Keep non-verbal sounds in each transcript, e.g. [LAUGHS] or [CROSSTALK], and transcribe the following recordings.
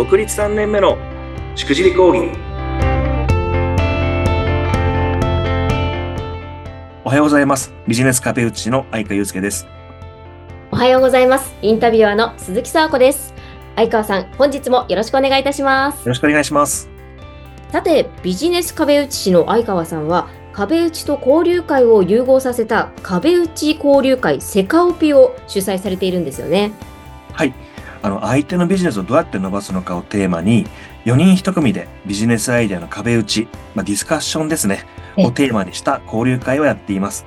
独立3年目のしくじり講義おはようございますビジネス壁打ちの相川祐介ですおはようございます。インタビュアーの鈴木沢子です。相川さん、本日もよろしくお願いいたしますよ。ろしくお願いしますさて、ビジネス壁打ち師の相川さんは、壁打ちと交流会を融合させた壁打ち交流会セカオピを主催されているんですよね。はいあの相手のビジネスをどうやって伸ばすのかをテーマに4人1組でビジネスアイデアの壁打ち、まあ、ディスカッションですね。えをテーマにした交流会をやっています。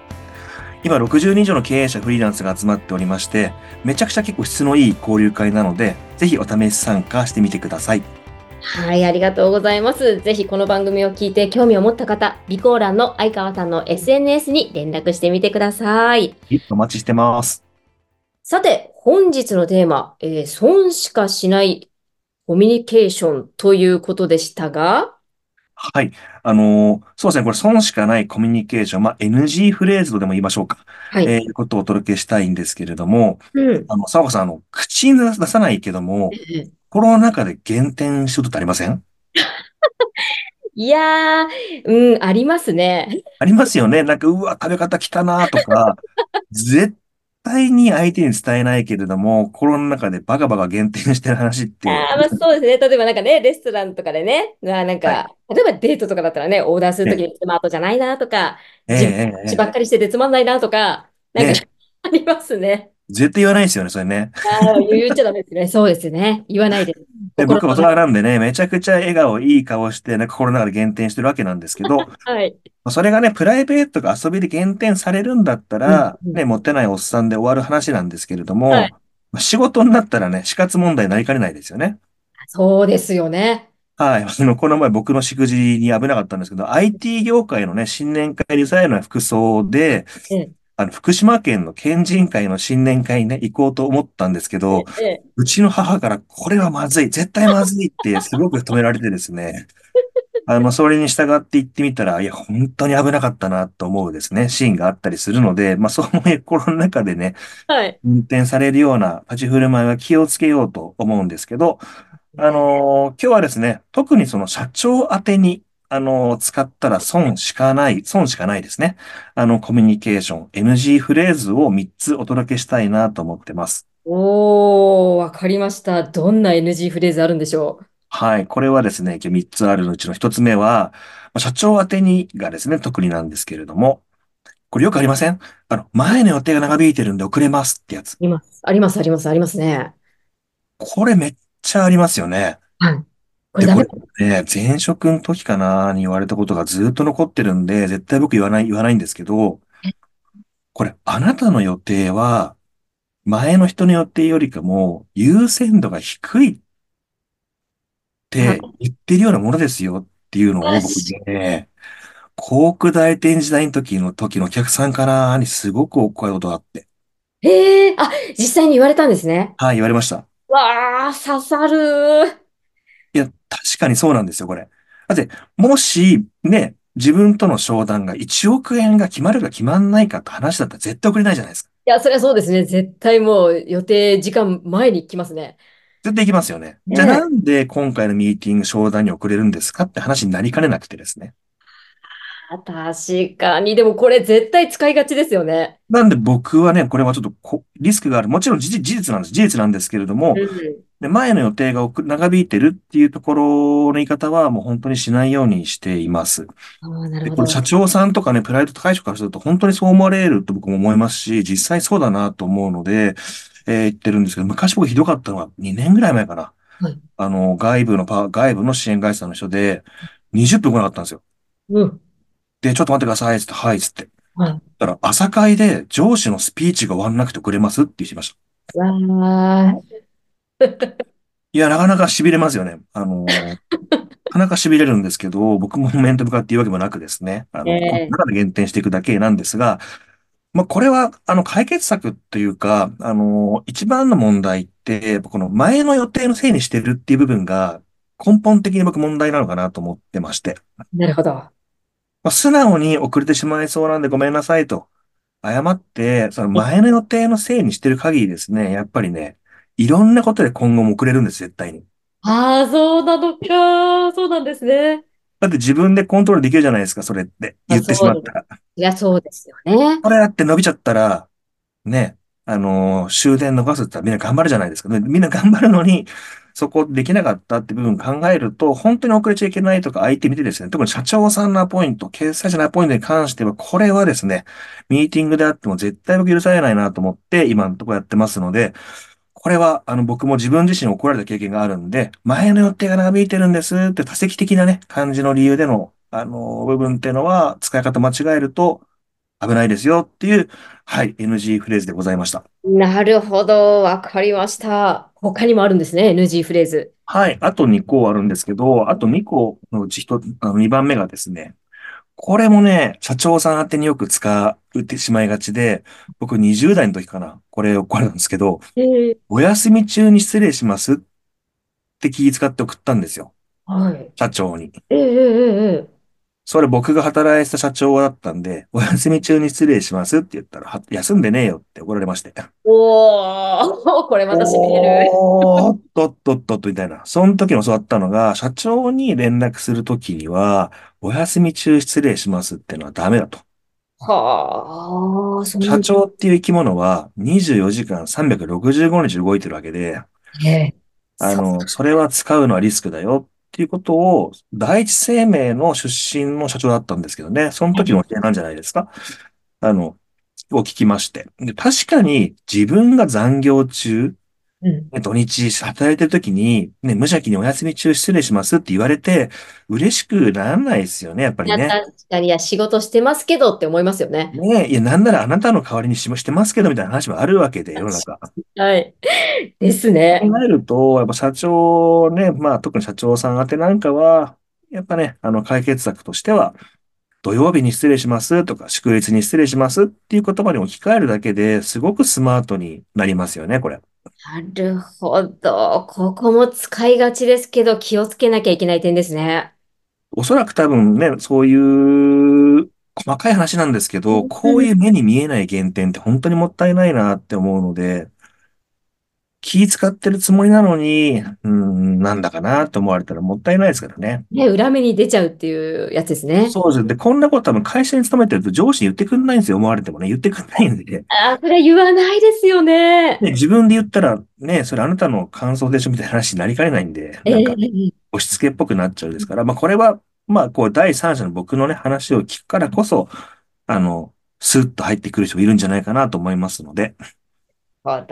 今60人以上の経営者フリーランスが集まっておりましてめちゃくちゃ結構質のいい交流会なのでぜひお試し参加してみてください。はい、ありがとうございます。ぜひこの番組を聞いて興味を持った方、備考欄の相川さんの SNS に連絡してみてください。お待ちしてますさて、本日のテーマ、えー損しかしないコミュニケーションということでしたが、はい。あのーそうですね。これ、損しかないコミュニケーション。まあ、NG フレーズとでも言いましょうか。はい。えーことをお届けしたいんですけれども、うん。あの、沢子さん、あの、口に出さないけども、ええ心の中で減点したことってありません？[LAUGHS] いやー、うん、ありますね。ありますよね。なんか、うわ、食べ方汚なとか、絶 [LAUGHS] 対に相手に伝えないけれども、心の中でバカバカ減点してる話って、あーまあ、そうですね。例えばなんかね、レストランとかでね、まあなんか、は例えばデートとかだったらね、オーダーするときにスマートじゃないなとか、ええ自分ばっかりしててつまんないなとか、なんか、ね [LAUGHS] ありますね。絶対言わないですよね、それね。あー言っちゃダメですね。そうですね。言わないです。[LAUGHS] で、僕も大人なんでね、めちゃくちゃ笑顔、いい顔して、ね、心の中で減点してるわけなんですけど、はい。まあそれがね、プライベートが遊びで減点されるんだったら、うんうんね、モテないおっさんで終わる話なんですけれども、はいまあ仕事になったらね、死活問題になりかねないですよね。そうですよね。はい。あの、この前僕のしくじりに危なかったんですけど、IT 業界のね、新年会リザイルの服装で、ええあの、福島県の県人会の新年会にね、行こうと思ったんですけど、ええうちの母から、これはまずい、絶対まずいって、[LAUGHS] すごく止められてですね。あの、それに従って行ってみたら、いや、本当に危なかったなと思うですね、シーンがあったりするので、まあ、そういう心の中でね、はい。運転されるような立ち振る舞いは気をつけようと思うんですけど、あのー今日はですね、特にその社長宛てに、あのー使ったら損しかない、損しかないですね。あの、コミュニケーション、NG フレーズを3つお届けしたいなと思ってます。おー、わかりました。どんな NG フレーズあるんでしょう？はい。これはですね、今日3つあるうちの1つ目は、まあ社長宛てにがですね、特になんですけれども、これよくありません？あの、前の予定が長引いてるんで遅れますってやつ。あります。あります、あります、ありますね。これめっちゃありますよね。はい。これで、ダメ？これね、前職の時かなに言われたことがずっと残ってるんで、絶対僕言わない、言わないんですけど、これ、あなたの予定は、前の人の予定よりかも優先度が低いって言ってるようなものですよっていうのを僕ね、航空代理店時代の時の時のお客さんかなにすごくお声ことがあって、ええあ、実際に言われたんですね。はい、言われました。わあ、刺さる。確かにそうなんですよ、これ。だって、もし、ね、自分との商談が1億円が決まるか決まんないかって話だったら絶対送れないじゃないですか。いや、それはそうですね。絶対もう予定時間前に来ますね。絶対行きますよね。ねじゃあなんで今回のミーティング商談に遅れるんですかって話になりかねなくてですね。あ確かに。でもこれ絶対使いがちですよね。なんで僕はね、これはちょっとこリスクがある。もちろん事実事実なんです。事実なんですけれども、うん。で前の予定が遅長引いてるっていうところの言い方はもう本当にしないようにしています。で。これ社長さんとかね、プライド高い人からすると本当にそう思われると僕も思いますし、実際そうだなと思うので、えー言ってるんですけど、昔僕ひどかったのは2年ぐらい前かな。はいあの、外部のパ、外部の支援会社の人で、20分来なかったんですよ。うん。で、ちょっと待ってください、つって、はい、つって。はい。だから、朝会で上司のスピーチが終わんなくてくれますって言ってました。わあ、いや、なかなか痺れますよね。あのー、なかなか痺れるんですけど、僕も面と向かって言うわけもなくですね。あの、ええこの中で減点していくだけなんですが、まあ、これは、あの、解決策というか、あの、一番の問題って、この前の予定のせいにしてるっていう部分が、根本的に僕問題なのかなと思ってまして。なるほど。まあ、素直に遅れてしまいそうなんでごめんなさいと。謝って、その前の予定のせいにしてる限りですね、やっぱりね、いろんなことで今後も遅れるんです、絶対に。ああ、そうなのか。そうなんですね。だって自分でコントロールできるじゃないですか、それってあ、言ってし。まったら。いや、そうですよね。これだって伸びちゃったら、ね、あのー終電逃すって言ったらみんな頑張るじゃないですか。ねみんな頑張るのに、そこできなかったって部分考えると、本当に遅れちゃいけないとか相手見てですね、特に社長さんのアポイント、決済者のアポイントに関しては、これはですね、ミーティングであっても絶対僕許されないなと思って、今のところやってますので、これは、あの、僕も自分自身怒られた経験があるんで、前の予定が長引いてるんですって多席的なね、感じの理由での、あの、部分っていうのは、使い方間違えると危ないですよっていう、はい、NG フレーズでございました。なるほど。わかりました。他にもあるんですね。NG フレーズ。はい、あと2個あるんですけど、あと2個のうち1、あの2番目がですね、これもね、社長さん宛てによく使うってしまいがちで、僕20代の時かな、これ怒られたんですけど、えー、お休み中に失礼しますって気遣って送ったんですよ。はい。社長に。えー、えー、えーそれ僕が働いてた社長だったんで、お休み中に失礼しますって言ったら、は休んでねえよって怒られまして。おー、[LAUGHS] これまたしびれる。おーっとっとっとっとみたいな。その時に教わったのが、社長に連絡するときには、お休み中失礼しますってのはダメだと。はあ、社長っていう生き物は24時間365日動いてるわけで、あの、それは使うのはリスクだよっていうことを、第一生命の出身の社長だったんですけどね、その時の教えなんじゃないですか。あの、を聞きまして。で確かに自分が残業中、うん。ね土日働いてる時に、ね、無邪気にお休み中失礼しますって言われて、嬉しくならないですよね、やっぱりね。確かに、いや、仕事してますけどって思いますよね。ねいや、なんならあなたの代わりにししてますけど、みたいな話もあるわけで、世の中。はい。ですね。考えると、やっぱ社長ね、まあ特に社長さん宛てなんかは、やっぱね、あの解決策としては、土曜日に失礼しますとか、祝日に失礼しますっていう言葉に置き換えるだけですごくスマートになりますよね、これ。なるほど。ここも使いがちですけど、気をつけなきゃいけない点ですね。おそらく多分ね、そういう細かい話なんですけど、こういう目に見えない減点って本当にもったいないなって思うので、気使ってるつもりなのに、うん、なんだかなって思われたらもったいないですからね。ね、裏目に出ちゃうっていうやつですね。そうです。で、こんなこと多分会社に勤めてると上司に言ってくんないんですよ。思われてもね。言ってくんないんで。あー、それ言わないですよね。ね、自分で言ったら、ね、それあなたの感想でしょみたいな話になりかねないんで、えなんかえ押し付けっぽくなっちゃうですから、まあこれは、まあこう第三者の僕のね、話を聞くからこそ、あの、スッと入ってくる人もいるんじゃないかなと思いますので。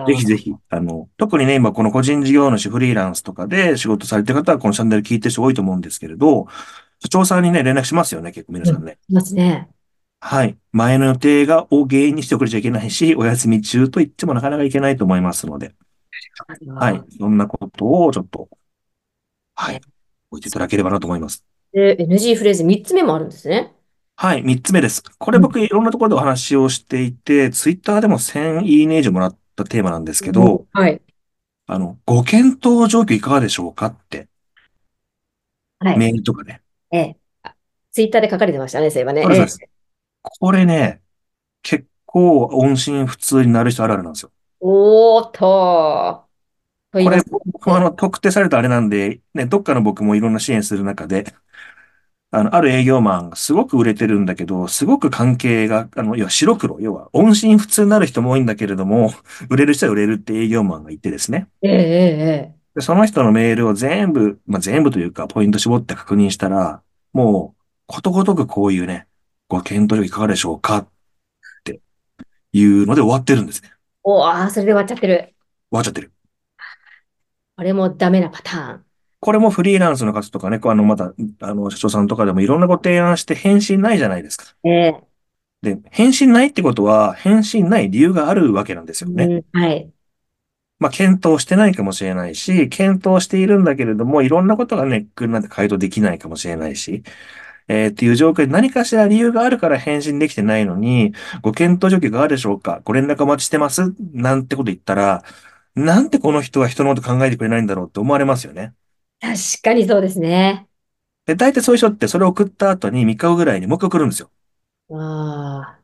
ぜひぜひ、あの、特にね、今この個人事業主フリーランスとかで仕事されてる方はこのチャンネル聞いてる人多いと思うんですけれど、社長さんにね、連絡しますよね、結構皆うん、さんね。いますね。はい。前の予定がを原因にして遅れちゃいけないし、お休み中と言ってもなかなかいけないと思いますので、はい。そんなことをちょっと、はい。置いていただければなと思います。で、NG フレーズ3つ目もあるんですね。はい。三つ目です。これうん。僕いろんなところでお話をしていて、ツイッターでも1000いいね以上もらったテーマなんですけど、はい。あの、ご検討状況いかがでしょうかってはい。メールとかね。ええ。あツイッターで書かれてましたね、そういえばね。ええ。これね、結構音信不通になる人あるあるなんですよ。おーっと。これ。僕もあの、特定されたあれなんで、ね、どっかの僕もいろんな支援する中で、あの、ある営業マンがすごく売れてるんだけど、すごく関係が、あの、要は白黒、要は音信不通になる人も多いんだけれども、売れる人は売れるって営業マンがいてですね。ええ、ええ、ええで、その人のメールを全部、まあ、全部というか、ポイント絞って確認したら、もう、ことごとくこういうね、ご検討いかがでしょうかっていうので終わってるんですね。おー、あー、それで終わっちゃってる。終わっちゃってる。これもダメなパターン。これもフリーランスの方とかね、あの、また、あの、社長さんとかでもいろんなご提案して返信ないじゃないですか。ええ。で、返信ないってことは、返信ない理由があるわけなんですよね。うん、はい。まあ、検討してないかもしれないし、検討しているんだけれども、いろんなことがネックになって回答できないかもしれないし、えーっていう状況で何かしら理由があるから返信できてないのに、ご検討状況いかがでしょうかご連絡お待ちしてますなんてこと言ったら、なんてこの人は人のこと考えてくれないんだろうって思われますよね。確かにそうですね。で、大体そういう人ってそれを送った後に3日後ぐらいにもう一回送るんですよ。あ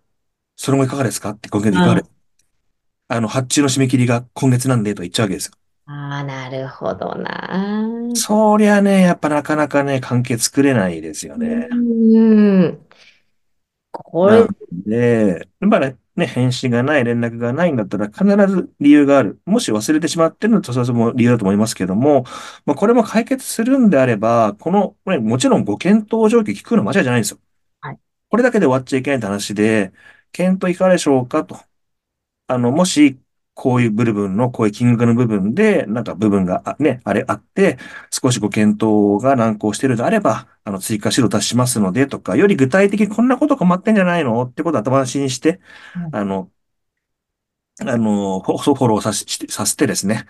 それもいかがですか？って、今月いかがであ。すあの、発注の締め切りが今月なんでと言っちゃうわけですよ。ああ、なるほどな。そりゃね、やっぱなかなかね、関係作れないですようね。ーん。これ、で、やっぱりね、返信がない、連絡がないんだったら必ず理由がある。もし忘れてしまってるのと、それも理由だと思いますけども、まあ、これも解決するんであれば、この、ね、もちろんご検討状況聞くのは間違いじゃないんですよ。はいこれだけで終わっちゃいけないって話で、検討いかがでしょうかと。あの、もし、こういう部分の、こういう金額の部分で、なんか部分があね、あれあって、少しご検討が難航しているのであれば、あの、追加指導出しますので、とか、より具体的にこんなこと困ってんじゃないのってことを頭出しにして、うんあの、あの、フォフォローさせさせてですね、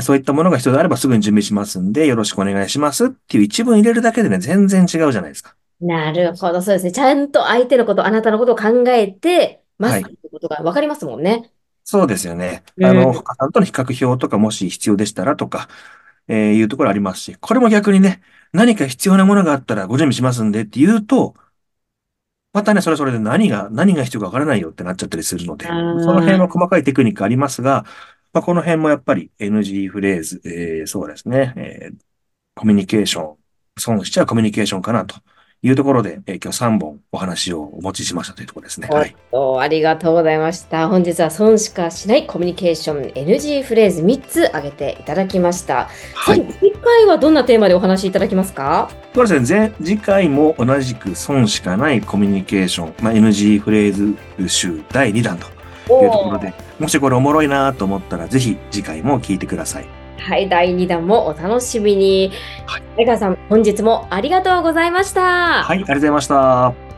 そういったものが必要であればすぐに準備しますんで、よろしくお願いしますっていう一文入れるだけでね、全然違うじゃないですか。なるほど、そうですね。ちゃんと相手のこと、あなたのことを考えてますはいってことが分かりますもんね。そうですよね。うんあの、他さんとの比較表とかもし必要でしたらとか、えーいうところありますし、これも逆にね、何か必要なものがあったらご準備しますんでって言うと、またね、それそれで何が、何が必要かわからないよってなっちゃったりするので、その辺は細かいテクニックありますが、まあ、この辺もやっぱり NG フレーズ、えーそうですね、えーコミュニケーション、損しちゃうコミュニケーションかなというところで、えー今日3本お話をお持ちしましたというところですね。はい。ありがとうございました。本日は損しかしないコミュニケーション NG フレーズ3つ挙げていただきました。はい。次回はどんなテーマでお話しいただけますか？そうですね。前次回も同じく損しかないコミュニケーション、まあ、NG フレーズ集第2弾というところで、もしこれおもろいなと思ったら、ぜひ次回も聞いてください。はい、第2弾もお楽しみに。はい江川さん、本日もありがとうございました。はい、ありがとうございました。